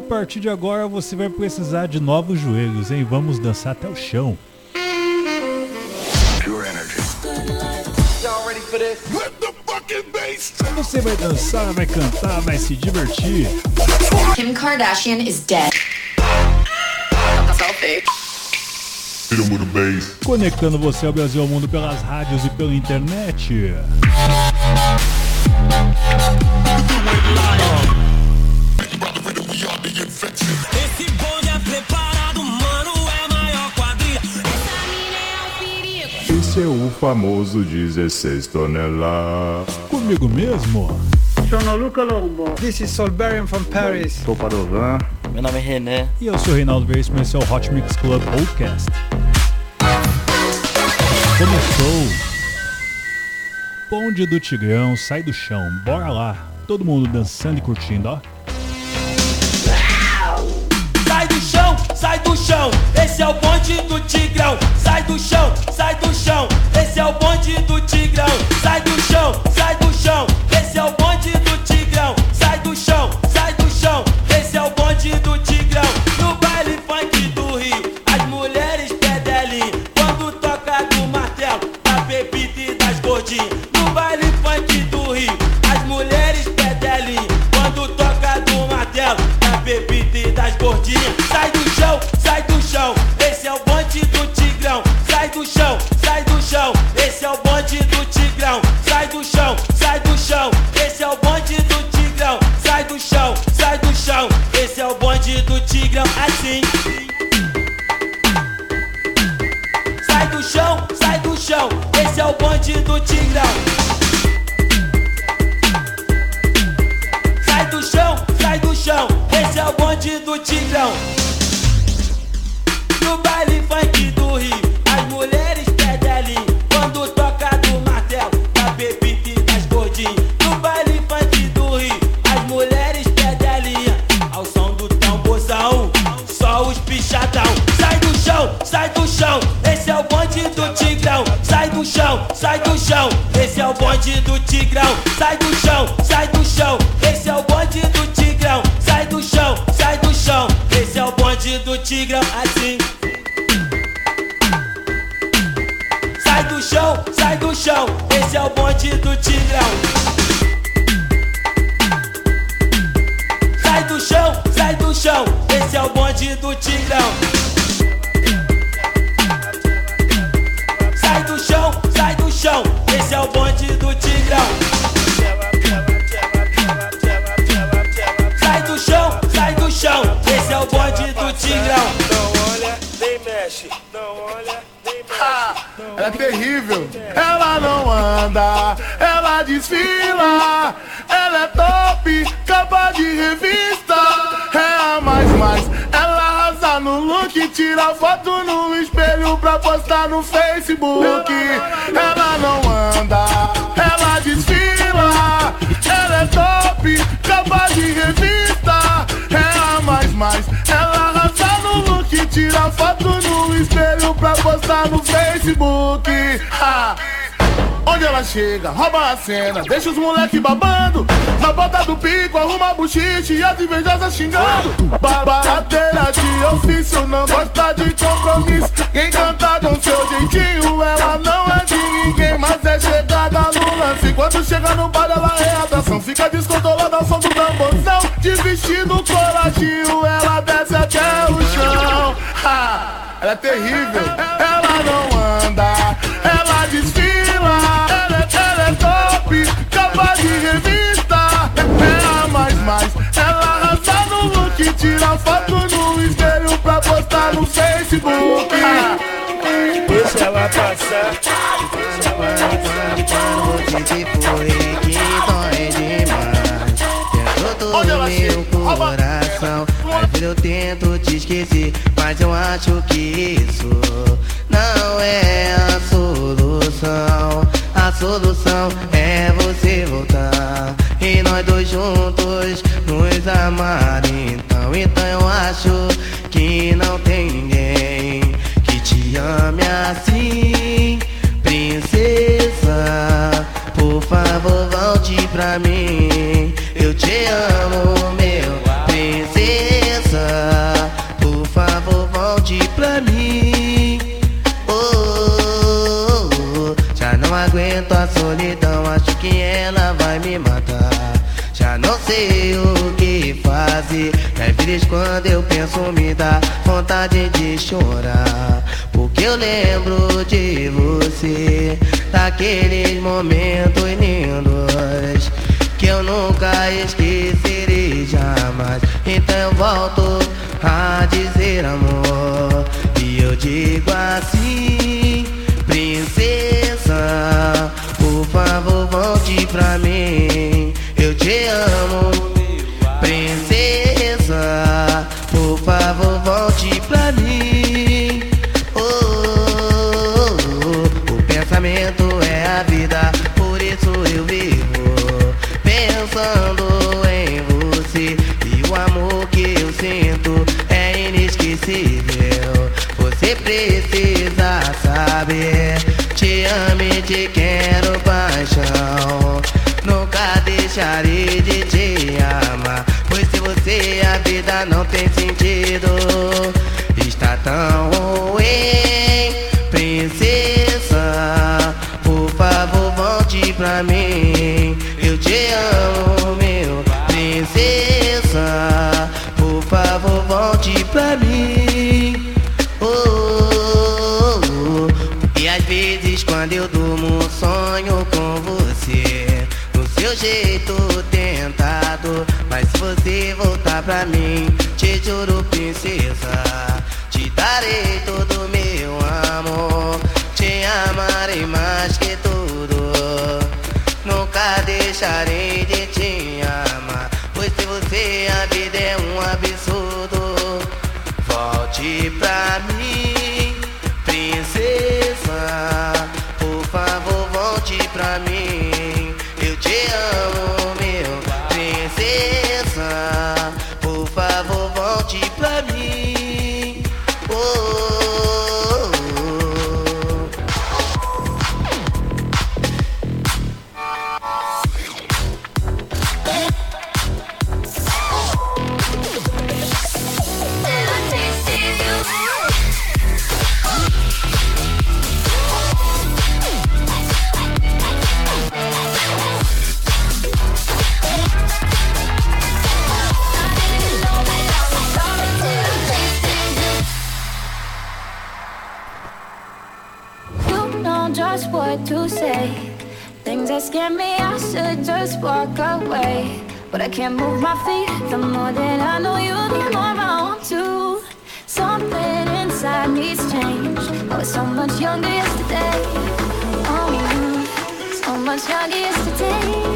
A partir de agora você vai precisar de novos joelhos, hein? Vamos dançar até o chão. Você vai dançar, vai cantar, vai se divertir. Kim Kardashian is dead. Selfie. Conectando você ao Brasil ao mundo pelas rádios e pela internet. É o famoso 16 toneladas. Comigo mesmo? Sono Luca Lombo. This is Solberian from Paris. Sou Padovan. Meu nome é René. E eu sou Reinaldo Veríssimo, esse é o Hot Mix Club Podcast. Começou. Bonde do Tigrão, sai do chão, bora lá. Todo mundo dançando e curtindo, ó. Do chão, esse é o bonde do Tigrão. Sai do chão, sai do chão, esse é o bonde do Tigrão. Sai do chão, sai capa de revista. É a mais mais. Ela arrasa no look, tira foto no espelho pra postar no Facebook. Ela não anda, ela desfila. Ela é top, capa de revista. É a mais mais. Ela arrasa no look, tira foto no espelho pra postar no Facebook. Ah. Onde ela chega, rouba a cena, deixa os moleque babando. Na bota do pico, arruma buchiche e as invejosas xingando. Barateira de ofício, não gosta de compromisso. Quem canta com seu jeitinho, ela não é de ninguém, mas é chegada no lance. Quando chega no bar, ela é atração. Fica descontrolada ao som do tamborzão. De vestido coladinho, ela desce até o chão. Ah, ela é terrível, ela não look, tira foto no espelho pra postar no Facebook. Ah, Deixa ela passar. Hoje foi que dói demais. Dentro do Onde ela meu coração. Às vezes eu tento te esquecer Mas eu acho que isso não é a solução. A solução é você voltar. E nós dois juntos assim, princesa. Por favor, volte pra mim. Eu te amo, meu princesa. Por favor, volte pra mim. Oh, oh, oh, já não aguento a solidão, acho que ela vai me matar. Já não sei o que fazer. É feliz quando eu penso me dá vontade de chorar. Eu lembro de você Daqueles momentos lindos Que eu nunca esquecerei jamais. Então eu volto a dizer amor E eu digo assim Princesa Por favor volte pra mim. Eu te amo. pequeno paixão. Nunca deixarei de te amar Pois se você a vida não tem sentido. Está tão ruim, princesa Por favor volte pra mim. Mas se você voltar pra mim, te juro, princesa, te darei todo meu amor. Te amarei mais que tudo, nunca deixarei de much like yesterday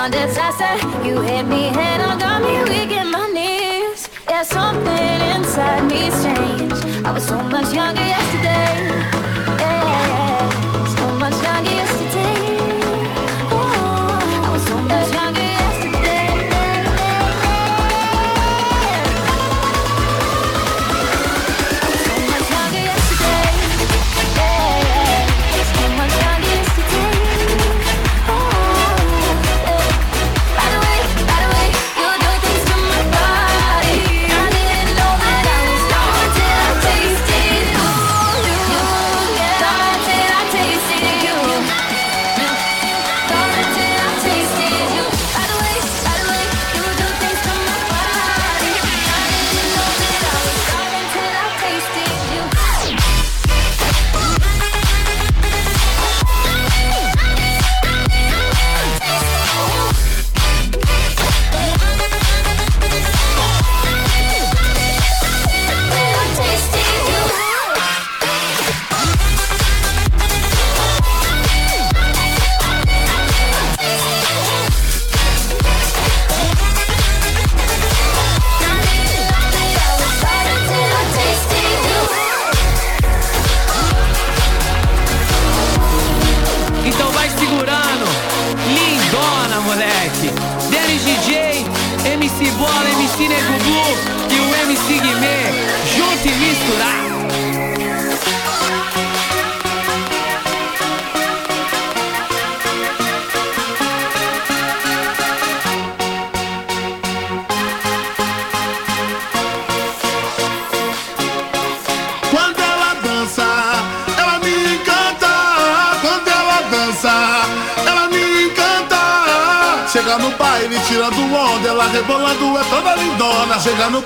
a disaster. You hit me head on, got me weak in my knees. Yeah, something inside me's changed. I was so much younger.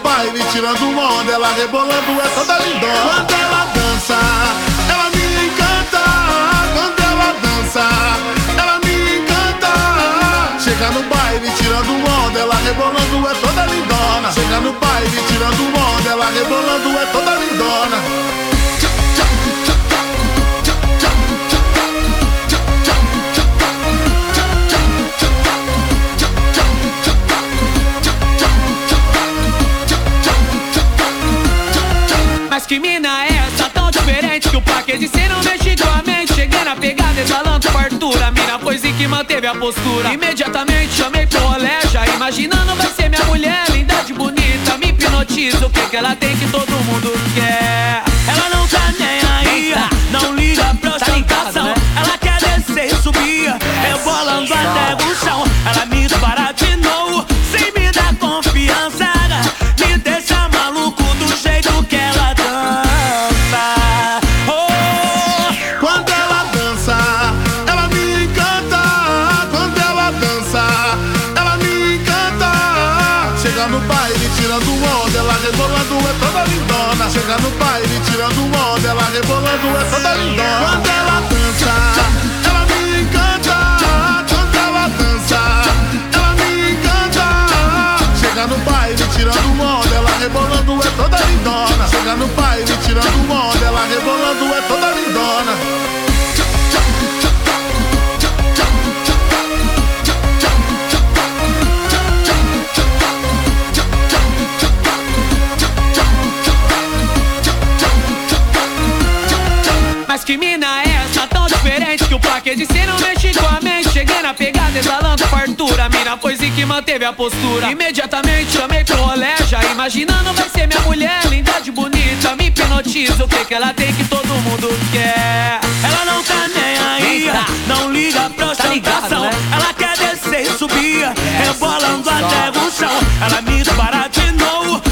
Baile tirando onda, ela rebolando é toda lindona. Quando ela dança, ela me encanta. Quando ela dança, ela me encanta. Chega no baile tirando onda, ela rebolando é toda lindona. Chega no baile tirando onda, ela rebolando é toda lindona. Mas que mina é essa tão diferente que o paque de ser não mexe com a mente Cheguei na pegada exalando fartura. Mina foi sim que manteve a postura. Imediatamente chamei pro rolé Já imaginando vai ser minha mulher Linda de bonita, me hipnotiza O que que ela tem que todo mundo quer? Ela não tá nem aí Não liga pra tá ostentação né? Ela quer descer e subir. Rebolando até o chão. Ela me dispara rebolando é Mina foi sim que manteve a postura. Imediatamente chamei pro rolé Já imaginando vai ser minha mulher Linda de bonita, me hipnotiza O que que ela tem que todo mundo quer? Ela não tá nem aí. Não liga pra Tá ostentação. né? Ela quer descer e subir Rebolando até o chão. Ela me dispara de novo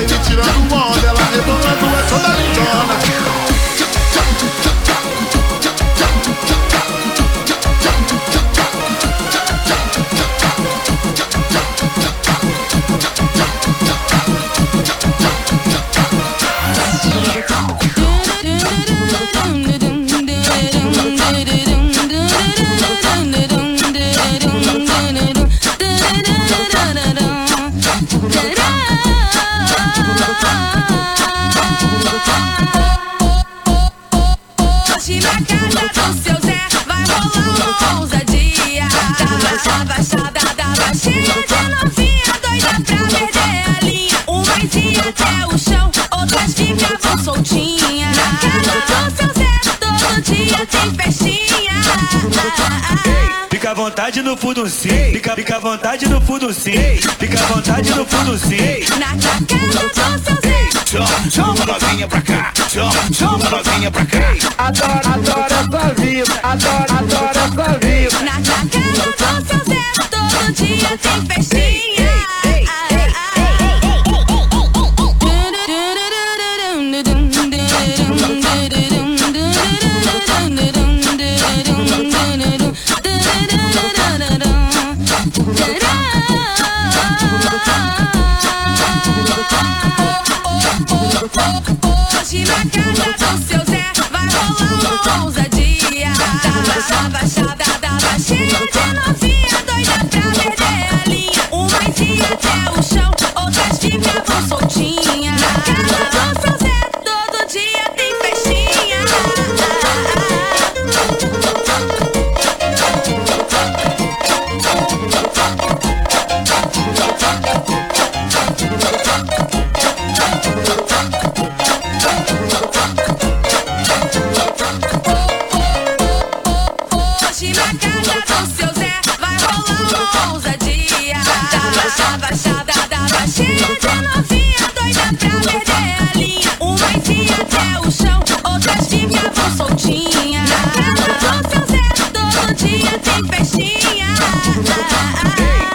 No baile tirando onda, ela rebolando é toda lindona. Hoje vontade no fundo sim. Fica, fica à vontade no fundo sim. Fica à vontade no fundo sim. Na casa do seu Zé. Chama, chama novinha pra cá. Chama, chama novinha pra cá. Adoro, adoro essa vida, adoro, adoro essa vida. Na casa do seu Zé todo dia tem festinha. hoje na casa do seu Zé vai rolar uma ousadia. Da baixada, dava cheia de novinha, doida pra perder a linha. Uma iam até o chão, outras ficavam soltinhas. Cada casa do seu Zé vai rolar uma ousadia. Da baixada, da baixada, da novinha doida pra perder a linha. Uma dia até o chão, outras ficavam soltinhas. Na casa do seu Zé, todo dia tem festinha.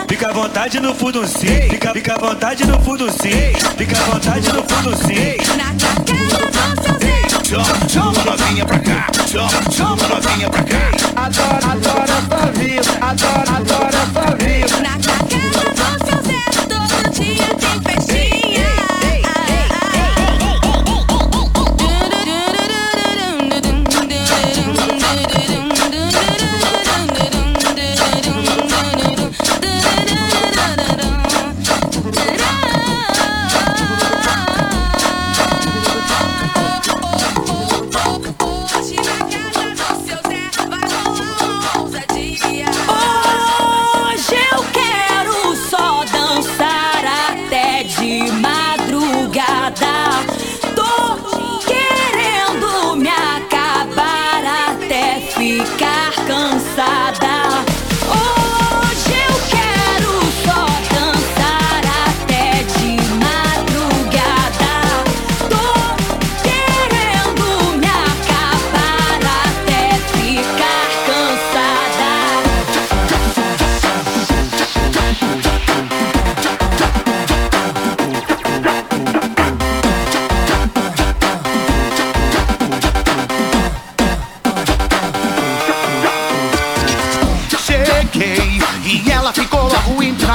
Fica à vontade no fundo sim, fica, fica à vontade no fundo sim, fica à vontade no fundo sim. Na casa do seu Zé. Chama, chama novinha pra cá. Chama, chama novinha pra cá. Adoro, adoro essa vida. Adoro, adoro essa vida. Na caqueta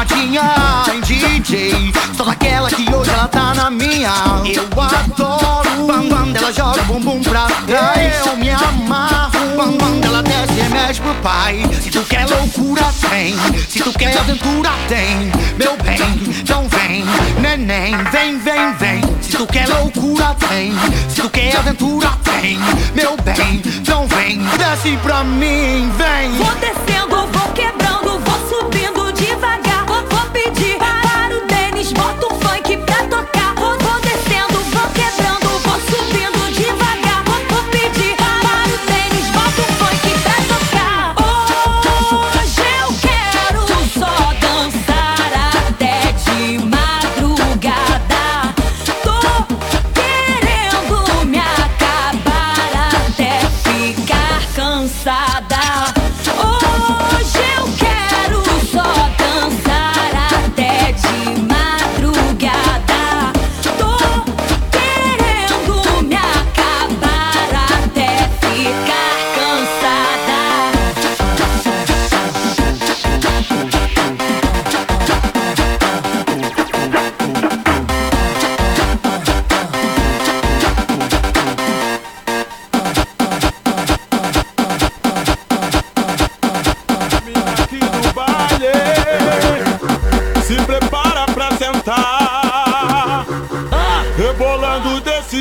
em DJ. Só naquela que hoje ela tá na minha. Eu adoro quando ela joga o bumbum pra trás. Eu me amarro quando ela desce e mexe pro pai. Se tu quer loucura, tem. Se tu quer aventura, tem. Meu bem, então vem, neném, vem, vem, vem. Se tu quer loucura, tem. Se tu quer aventura, tem. Meu bem, então vem, desce pra mim, vem. Vou descendo, vou quebrando, vou subindo devagar. Vou, vou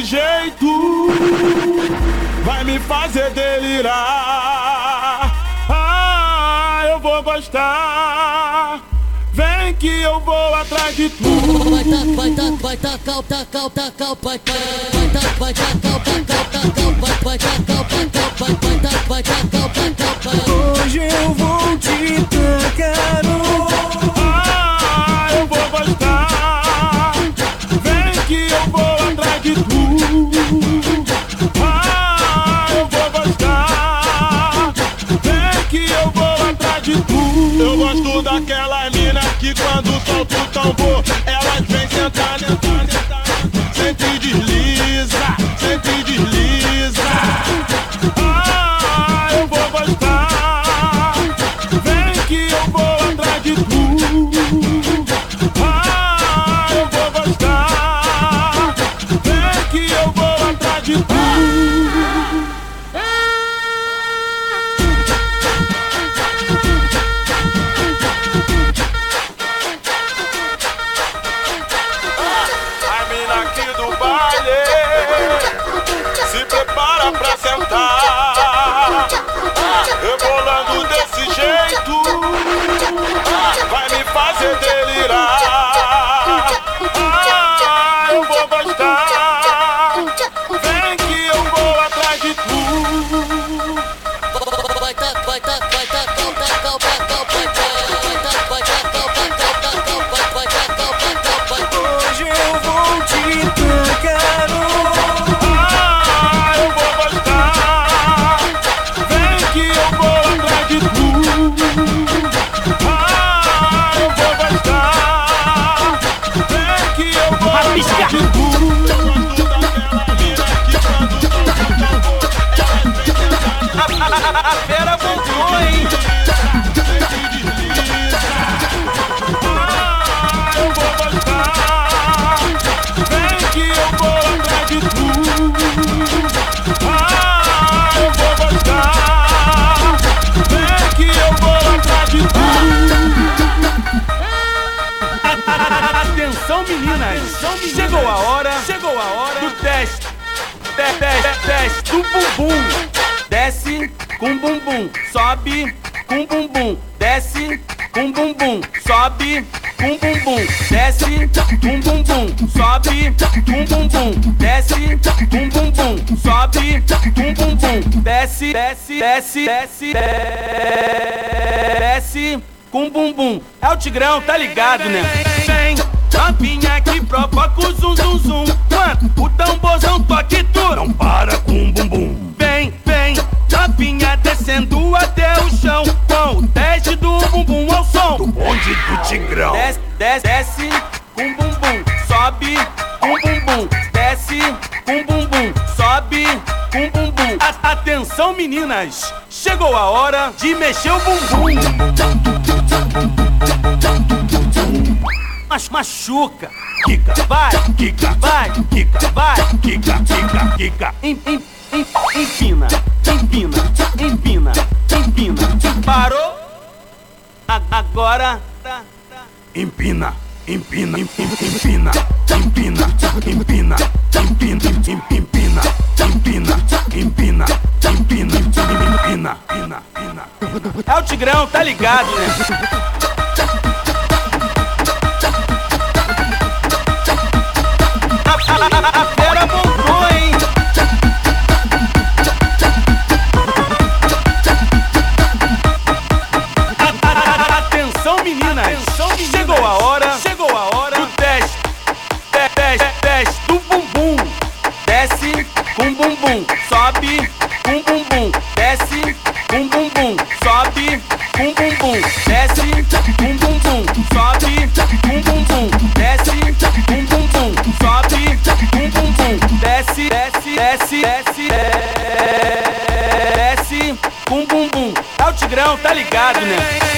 jeito Vai me fazer delirar. Ah, eu vou gostar. Vem que eu vou atrás de tu. Vai tac, vai tac, vai tacar, tacar, tacar, vai tac, vai tac, vai tacar, tacar, tacar, vai vai tacar, tacar, vai vai tac, vai tacar, tacar, vai. Hoje eu vou te tacar solta bumbum, sobe com bumbum, desce com bumbum, sobe com bumbum, desce com bumbum, sobe com bumbum, desce com bumbum, sobe com bumbum, desce, desce, desce, desce, desce com bumbum. É o Tigrão, tá ligado, né? Vem, tapinha que provoca o zum zum zum. O tamborzão toque tu não para com bumbum. Até o chão com o teste do bumbum ao som do bonde do Tigrão. Desce, desce, desce com bumbum, sobe com bumbum, desce com bumbum, sobe com bumbum. A- atenção meninas, chegou a hora de mexer o bumbum. Mas machuca. Kika, vai, kika, vai, kika, vai, kika, kika, kika. Em, em, em, empina, empina, empina, empina. Parou? Agora. tá, tá. Empina, empina, em- em- empina, empina, empina, empina, em- empina, empina, empina, empina, empina, empina, empina. É o Tigrão, tá ligado, né? Tá ligado, né?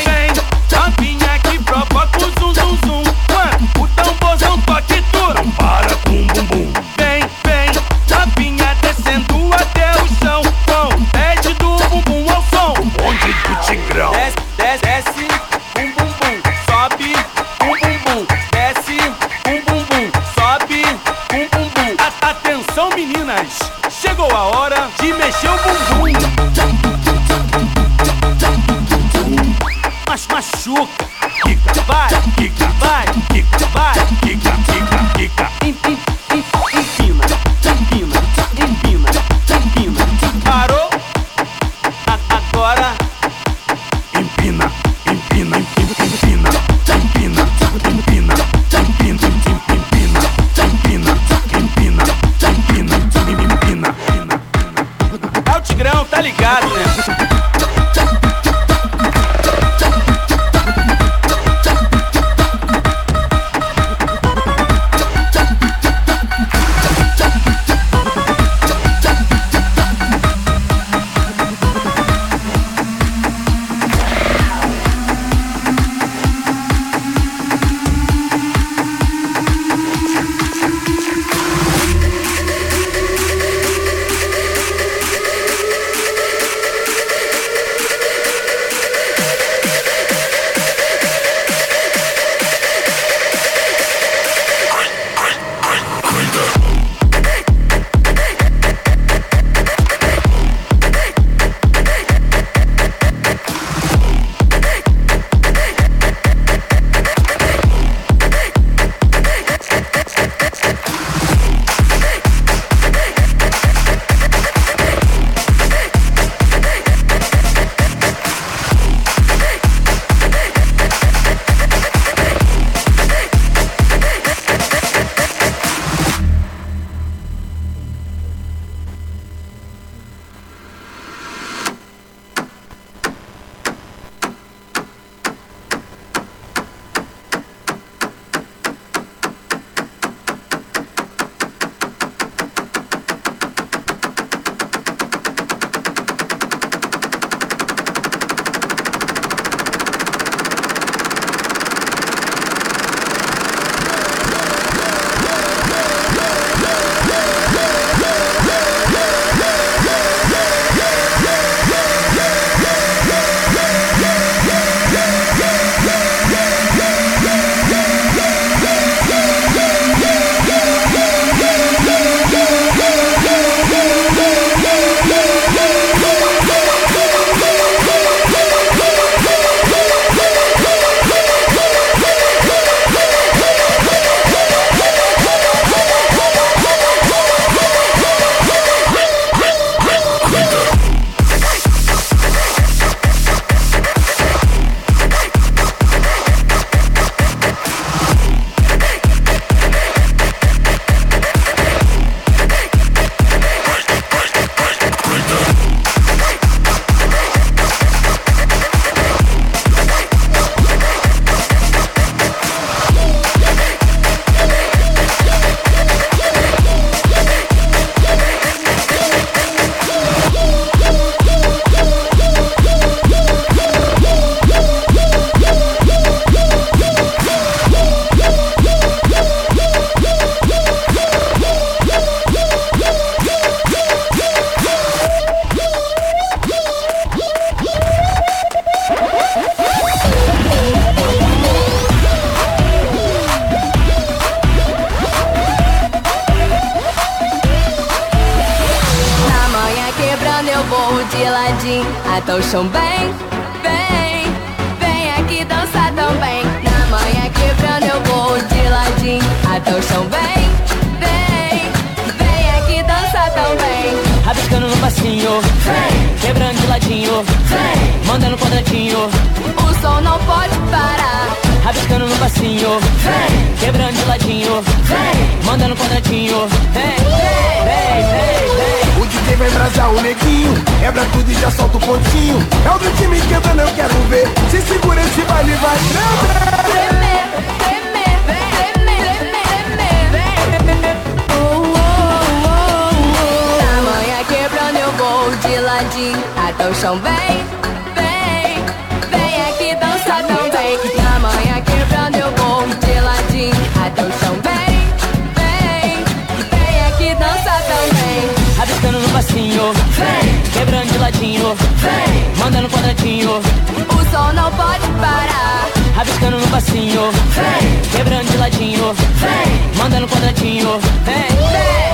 quadradinho, vem, manda no quadradinho. O sol não pode parar, rabiscando no passinho, vem, quebrando de ladinho, vem, manda no quadradinho, vem,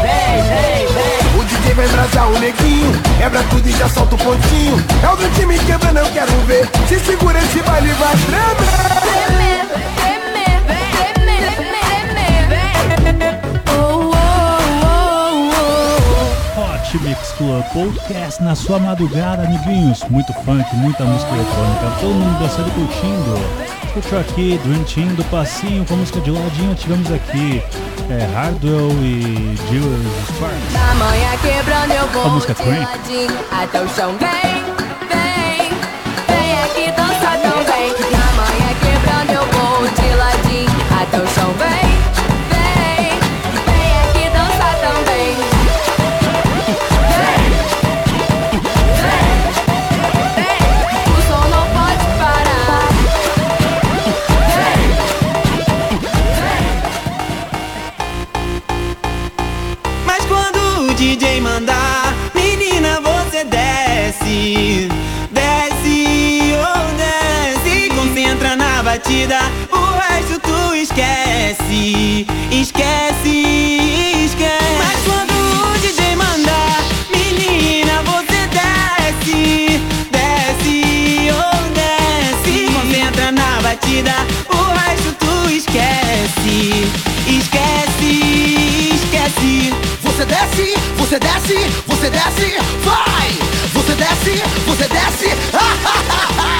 vem, vem, vem. O DJ vai embrasar o neguinho, quebra tudo e já solta o pontinho. É o do time quebra, não quero ver. Se segura esse baile, vai tremer. tremer. Hot Mix Club Podcast na sua madrugada, amiguinhos. Muito funk, muita música eletrônica, todo mundo dançando e curtindo. Escutou aqui Dream Team do Passinho com música de ladinho. Tivemos aqui é, Hardwell e Jill Sparks. A música Crank. ladinho até o chão. Vem, vem, vem aqui dançar também. Da manhã quebrando eu vou de ladinho até o chão. Vem. o resto tu esquece, esquece, esquece. Mas quando o DJ mandar, menina, você desce, desce, ou desce. Concentra na batida, o resto tu esquece, esquece, esquece. Você desce, você desce, você desce, vai. Você desce, você desce, ha, ha, ha, ha.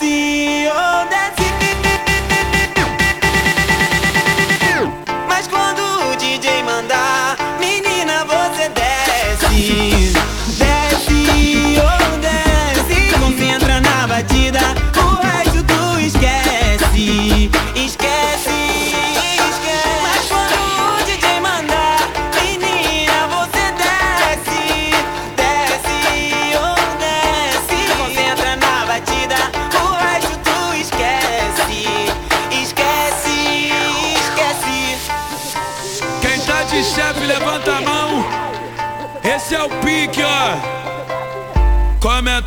sí.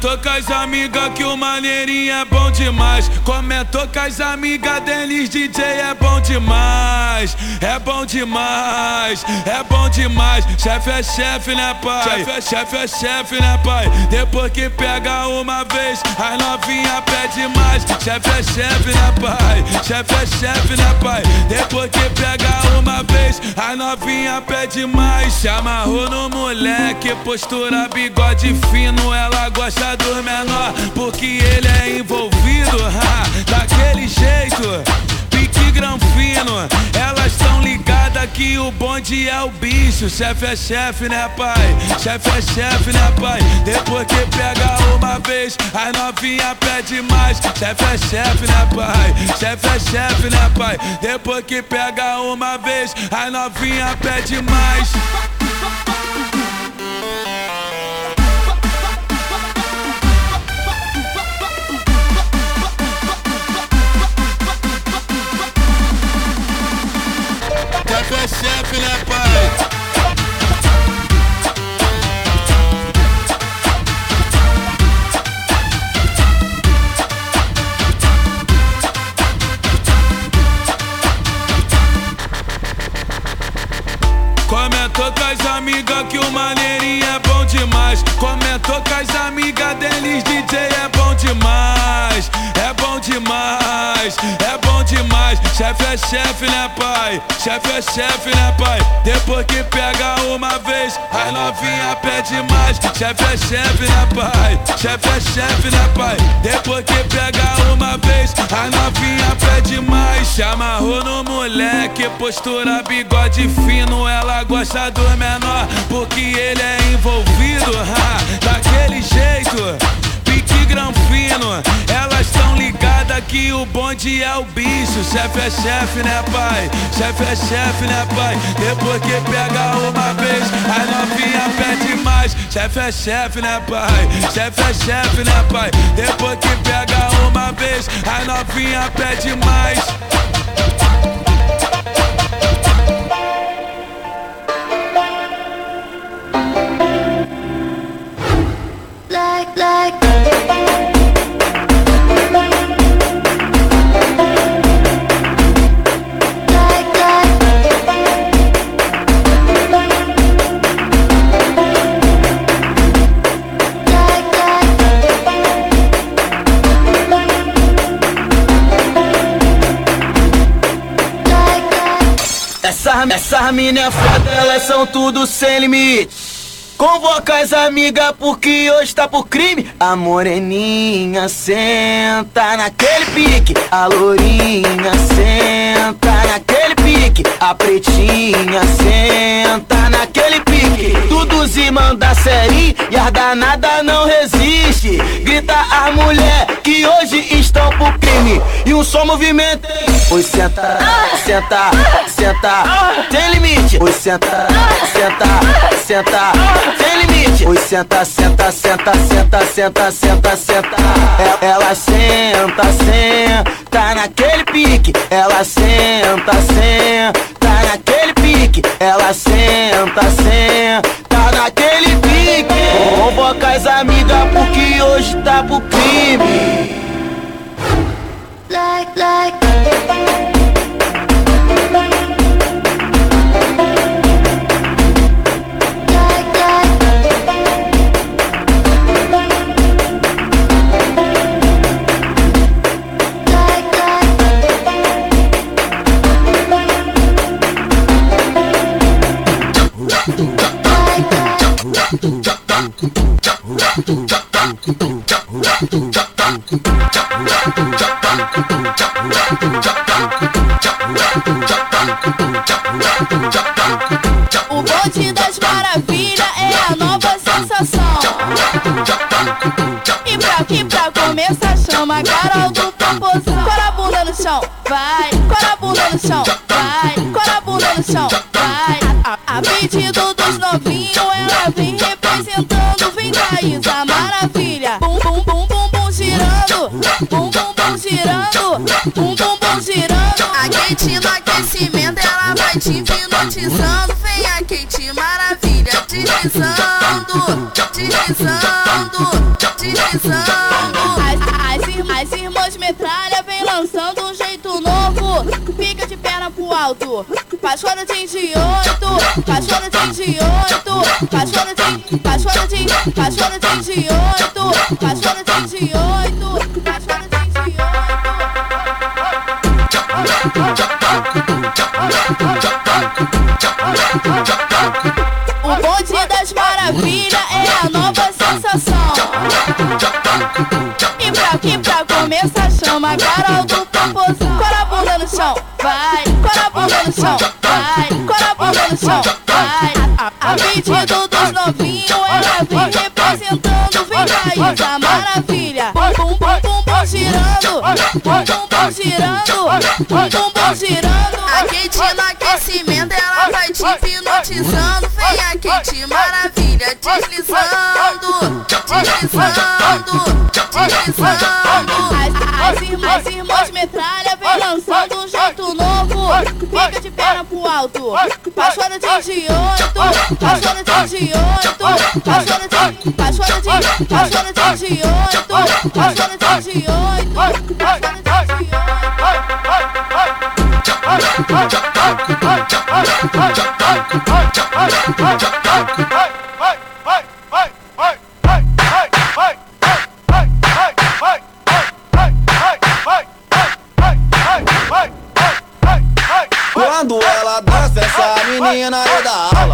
Comentou com as amigas que o maneirinho é bom demais. Comentou com as amigas deles, DJ é bom demais. É bom demais, é bom demais. Chefe é chefe, né, pai? É chefe, é chefe, né, pai? Depois que pega uma vez, as novinha pede mais. Chefe é chefe, né, pai? Chefe é chefe, né, pai? Depois que pega uma vez, as novinha pede mais. Se amarrou no moleque, postura bigode fino. Ela gosta do menor, porque ele é envolvido. Ha, daquele jeito, pique granfino. Elas tão ligadas que o bonde é o bicho. Chefe é chefe, né, pai? Chefe é chefe, né, pai? Depois que pega uma vez, as novinha pede mais. Chefe é chefe, né, pai? Chefe é chefe, né, pai? Depois que pega uma vez, as novinha pede mais. Chefe é chefe, né, pai? Depois que pega uma vez, as novinha pede mais. Chefe é chefe, né, pai? Chefe é chefe, né, pai? Depois que pega uma vez, as novinha pede mais. Se amarrou no moleque, postura bigode fino. Ela gosta do menor, porque ele é envolvido. Ha, daquele jeito, pique granfino. Elas tão ligadas que o bonde é o bicho. Chefe é chefe, né, pai? Chefe é chefe, né, pai? Depois que pega uma vez, a novinha pede mais. Chefe é chefe, né, pai? Chefe é chefe, né, pai? Depois que pega uma vez, a novinha pede mais. Essa mina é foda, elas são tudo sem limite. Convoca as amigas porque hoje tá por crime. A moreninha senta naquele pique. A lourinha senta pique. A pretinha senta naquele pique. Tudo se manda série e as danada não resiste. Grita as mulher que hoje estão por crime. E um só movimento. Oi, senta, senta, senta. Tem limite. Oi, senta, senta, senta. Tem limite. Oi, senta, senta, senta, senta, senta, senta, senta. E- Ela senta, senta naquele pique. Ela senta, senta naquele pique. Ela senta, senta naquele pique. Convoca as amigas porque hoje tá pro crime. Like, like. O bonde das maravilhas é a nova sensação. E pra, e pra começar, chama Carol do Popozão. Cora a bunda no chão, vai. Cora a bunda no chão, vai. Cora a bunda no chão, vai. A, a, a pedido dos novinhos, ela a maravilha. Bum, bum, bum, bum, bum, girando. Bum, bum, bum, girando. Bum, bum, bum, girando. A Kate no aquecimento, ela vai te hipnotizando. Vem a Kate maravilha, deslizando, deslizando, deslizando. As, as, as irmãs metralha vem lançando um jeito perna pro alto. Cachorro de 28, cachorro de 28, cachorro de, cachorro de, cachorro de 28, cachorro de 28, cachorro de 28. O bonde das maravilhas é a nova sensação. E pra, e pra começar, chama Carol do no vai. Cora a bunda no chão, vai. A, a, a pedido dos novinhos, ela vem representando. Vem daí da maravilha. Bum, bum, bum, girando. Bum, bum, bum, girando. Bum, bum, bum, girando. A Kate no aquecimento, ela vai te hipnotizando. Vem a Kate maravilha, deslizando. Deslizando, deslizando. As, as, irmãs, as irmãs metralha vem lançando um jeito novo. Fica de perna pro alto. Cachorro de 28, cachorro de 28, cachorro de, cachorro de, cachorro de 28, cachorro de 28, cachorro de 28. Quando ela dança, essa menina é da aula.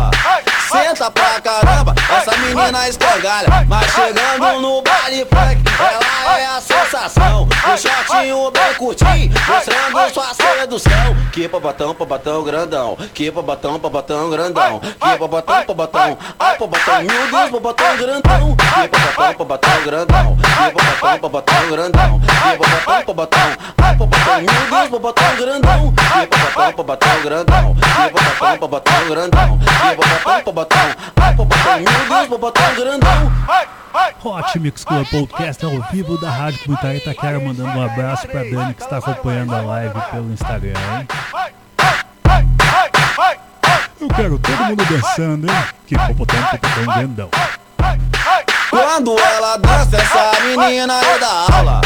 Senta pra caramba, essa menina escangalha. Mas chegando no baile funk, ela é a sensação. O shortinho bem curtinho, mostrando sua sedução. Que pabatão, pabatão grandão. Que pabatão, pabatão grandão. Que pabatão, pabatão. Ai, pabatão, meu Deus, pabatão grandão. Que pabatão, pabatão grandão. Que pabatão, pabatão grandão. Que pabatão, pabatão. Ai, pabatão, meu Deus, pabatão grandão. Que pabatão, pabatão grandão. Que pabatão, pabatão grandão. Que pabatão, pabatão. Ai, pabatão, meu Deus, grandão. Hot Mix Club Podcast ao vivo da Rádio Comunitária Itaquera, mandando um abraço pra Dani que está acompanhando a live pelo Instagram? Eu quero todo mundo dançando, hein? Que popotão, popotão grandão. Quando ela dança, essa menina é da aula.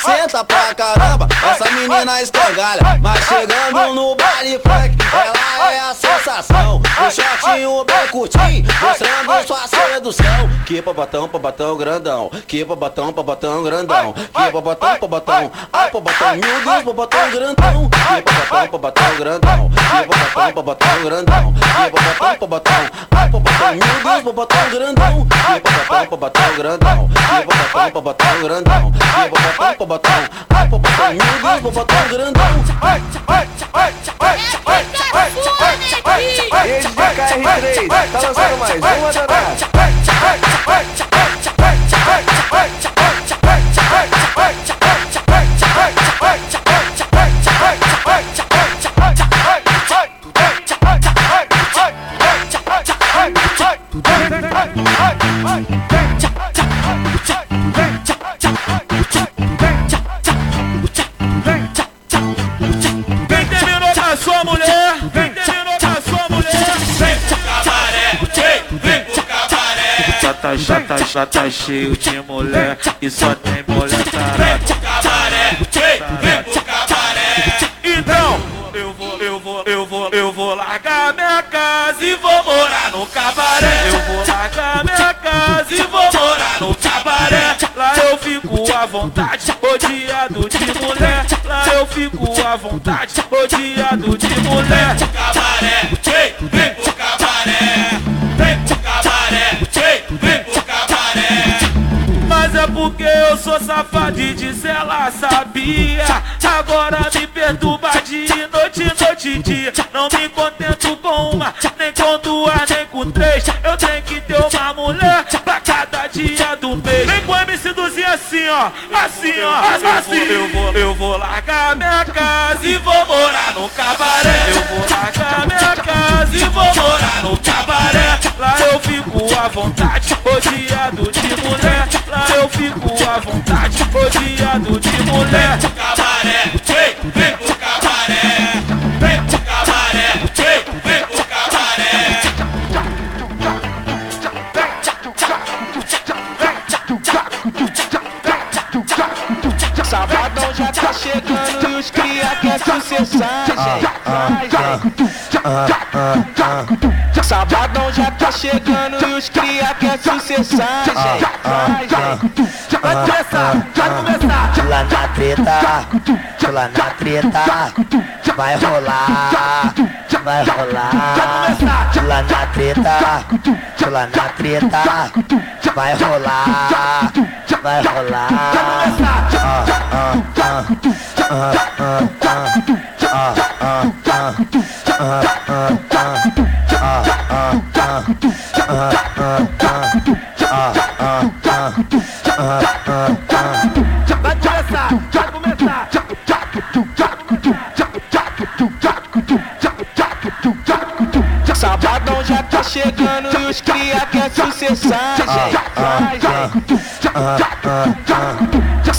Senta pra caramba, essa menina escangalha. Mas chegando no baile funk, ela é a sensação. O shortinho bem curtinho, mostrando sua sedução. Que pabatão, pabatão grandão. Que pabatão, pabatão grandão. Que pabatão, pabatão. Ai, pabatão, meu Deus, pabatão grandão. Que pabatão, pabatão grandão. Que pabatão, pabatão grandão. Que pabatão, pabatão. Ai, pabatão, meu Deus, pabatão grandão. Que pabatão, pabatão grandão. Que pabatão, pabatão grandão. Que pabatão, pabatão. Ai, pabatão, meu Deus, pabatão grandão. E de KR3, tá lançando mais uma danada. Tá, já tá, já tá cheio de mulher e só tem mulher tarada. Cabaré, vem, vem pro cabaré. Então, eu vou, eu vou, eu vou, eu vou largar minha casa e vou morar no cabaré. Eu vou largar minha casa e vou morar no cabaré. Lá eu fico à vontade, rodeado de mulher. Lá eu fico à vontade, rodeado de mulher. Cabaré, vem, vem sou safado e diz ela sabia. Agora me perturba de noite, noite e dia. Não me contento com uma, nem com duas, nem com três. Eu tenho que ter uma mulher pra cada dia do mês. Vem com o MC Duzinho assim ó, assim ó, assim. Eu vou, eu vou largar minha casa e vou morar no cabaré. Eu vou largar minha casa e vou morar no cabaré. Lá eu fico à vontade, Odiado de mulher, lá eu fico à vontade, Odiado de mulher. Cabaré, vem, vem pro cabaré, vem pro cabaré, vem, vem pro cabaré. Sabadão já tá chegando e os cria quer sucessar, gente. Vai, ah, vai. Ah, ah, Sabadão já tá chegando e os cria quer sucessagem. Vai começar, vai começar. Lá na treta, lá na treta, vai rolar, vai rolar. Lá na treta, lá na treta, vai rolar, vai Vai começar, vai começar. Sabadão já tá chegando e os cria quer sucessagem.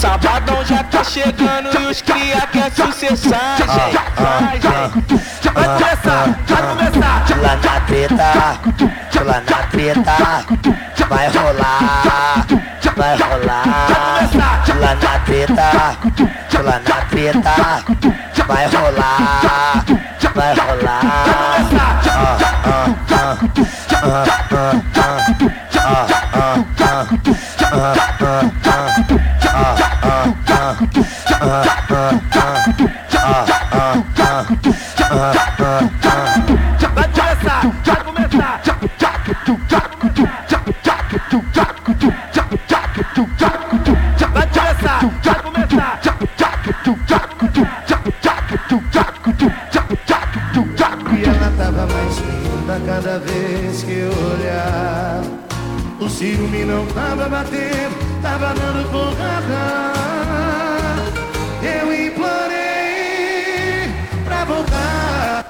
Sabadão já tá chegando e os cria quer sucessagem. Vai começar, vai começar. Lá na treta, lá na treta, vai rolar, vai rolar. Lá na treta, lá na treta, vai rolar, ciúme não tava batendo, tava dando porrada. Eu implorei pra voltar.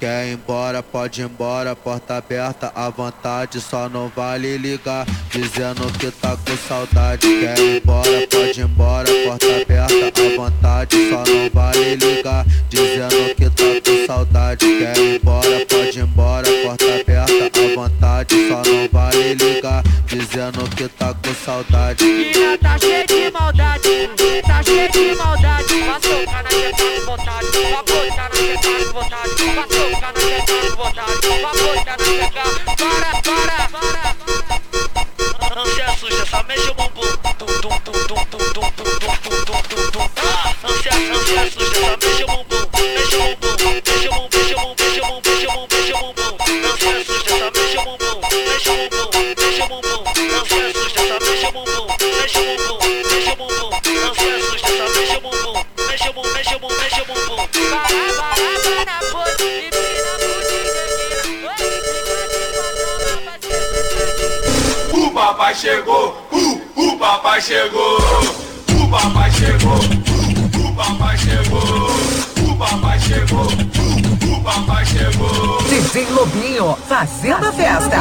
Quer ir embora, pode ir embora, porta aberta à vontade, só não vale ligar, dizendo que tá com saudade. Quer ir embora, pode ir embora, porta aberta à vontade, só não vale ligar, dizendo que tá com saudade. Quer ir embora, pode ir embora, porta aberta vontade, só não vale ligar, dizendo que tá com saudade. Menina tá cheia de maldade, tá cheia de maldade. Passou, cara, cê tá vontade. Vapor, tá com vontade. Passou, cara, cê tá vontade. Vapor, tá. Para, para, para. Chegou, uh, o papai chegou, o papai chegou, uh, o papai chegou, o papai chegou, uh, o papai chegou. DJ Lobinho, fazendo a festa.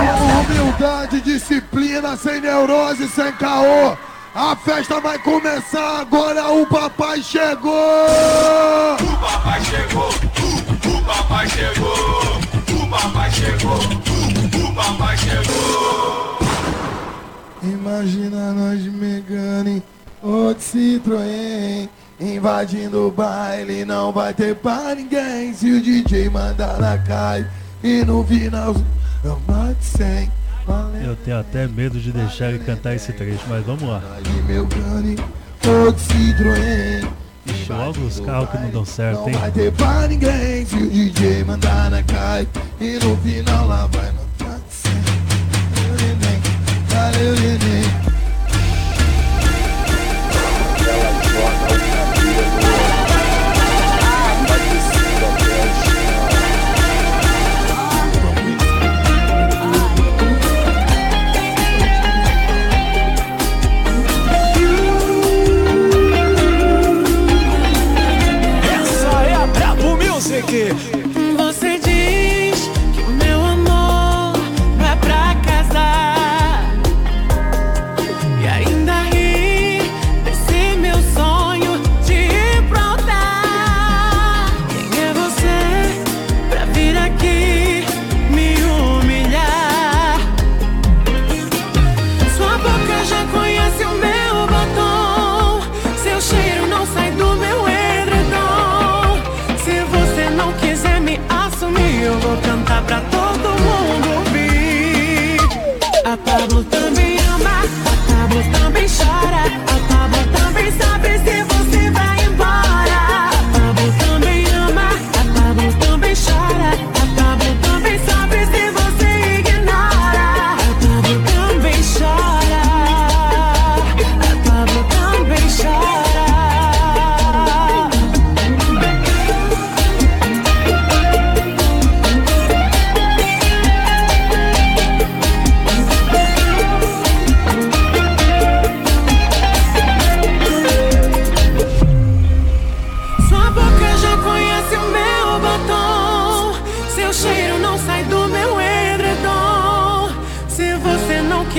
Humildade, disciplina, sem neurose, sem caô. A festa vai começar agora, o papai chegou! O papai chegou, uh, o papai chegou, o papai chegou, uh, o papai chegou. Imagina nós de Megane ou de Citroën Invadindo o baile, não vai ter pra ninguém Se o DJ mandar na cai e no final eu mate 100 Eu tenho até medo de deixar ele cantar esse trecho, mas vamos lá. Ixi, logo os carros que não dão certo, Não hein? vai ter pra ninguém Se o DJ mandar na cai e no final lá vai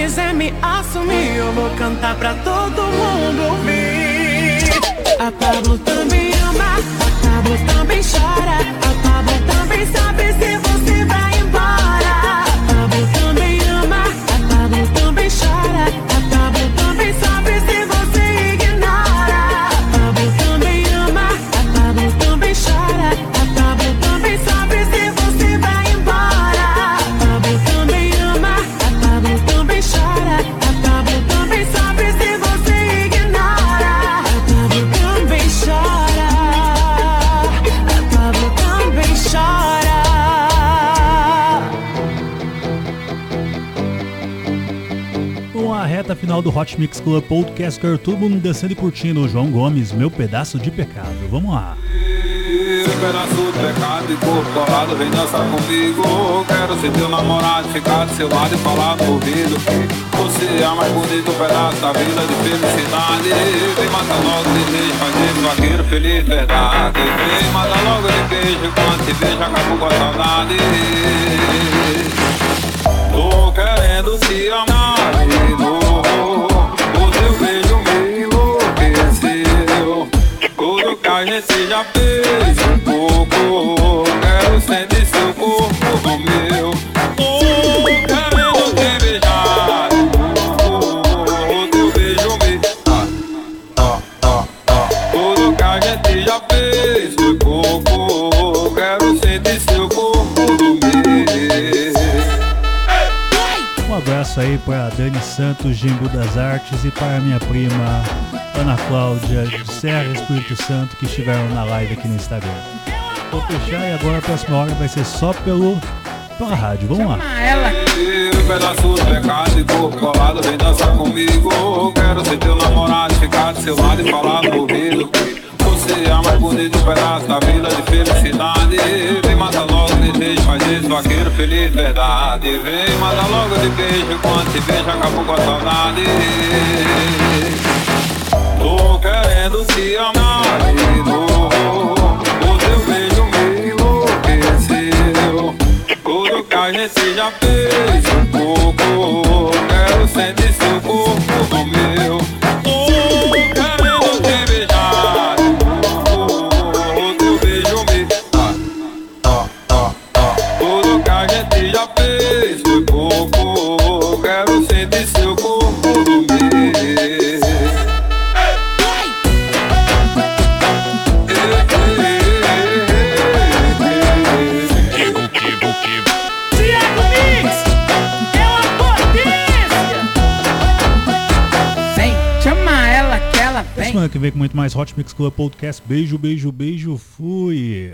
quiser me assumir, eu vou cantar pra todo mundo ouvir. A Pablo também ama, a Pablo também chora. A Pablo também sabe se você final do Hot Mix Club Podcast, quero todo mundo e curtindo João Gomes, meu pedaço de pecado. Vamos lá. Pedaço do pecado e corpo colado, vem dançar comigo. Quero ser teu namorado, ficar do seu lado e falar no ouvido que você é mais bonito pedaço da vida de felicidade. Vem matar logo o desejo, fazer vaqueiro feliz, verdade. Vem matar logo de beijo, quando te vejo acabo com a saudade. Tô querendo te amar de novo. O teu beijo me enlouqueceu. Tudo que a gente já fez um pouco. Quero sentir seu corpo no meu. Santos, Jimbo das Artes e para minha prima Ana Cláudia de Serra Espírito Santo que estiveram na live aqui no Instagram. Vou fechar e agora a próxima hora vai ser só pelo pela rádio. Vamos lá. Um pedaço do pecado e corpo colado, vem dançar comigo. Quero ser teu namorado, ficar do seu lado e falar no ouvido. É a mais bonito pedaço da vida de felicidade. Vem matar logo de desejo, faz esse vaqueiro feliz, verdade. Vem matar logo de beijo, quando te vejo acabou com a saudade. Tô querendo te amar de novo. O teu beijo me enlouqueceu. Tudo que a gente já fez um pouco. Quero sentir seu corpo no meu. Vem com muito mais Hot Mix Club Podcast. Beijo, beijo, beijo. Fui.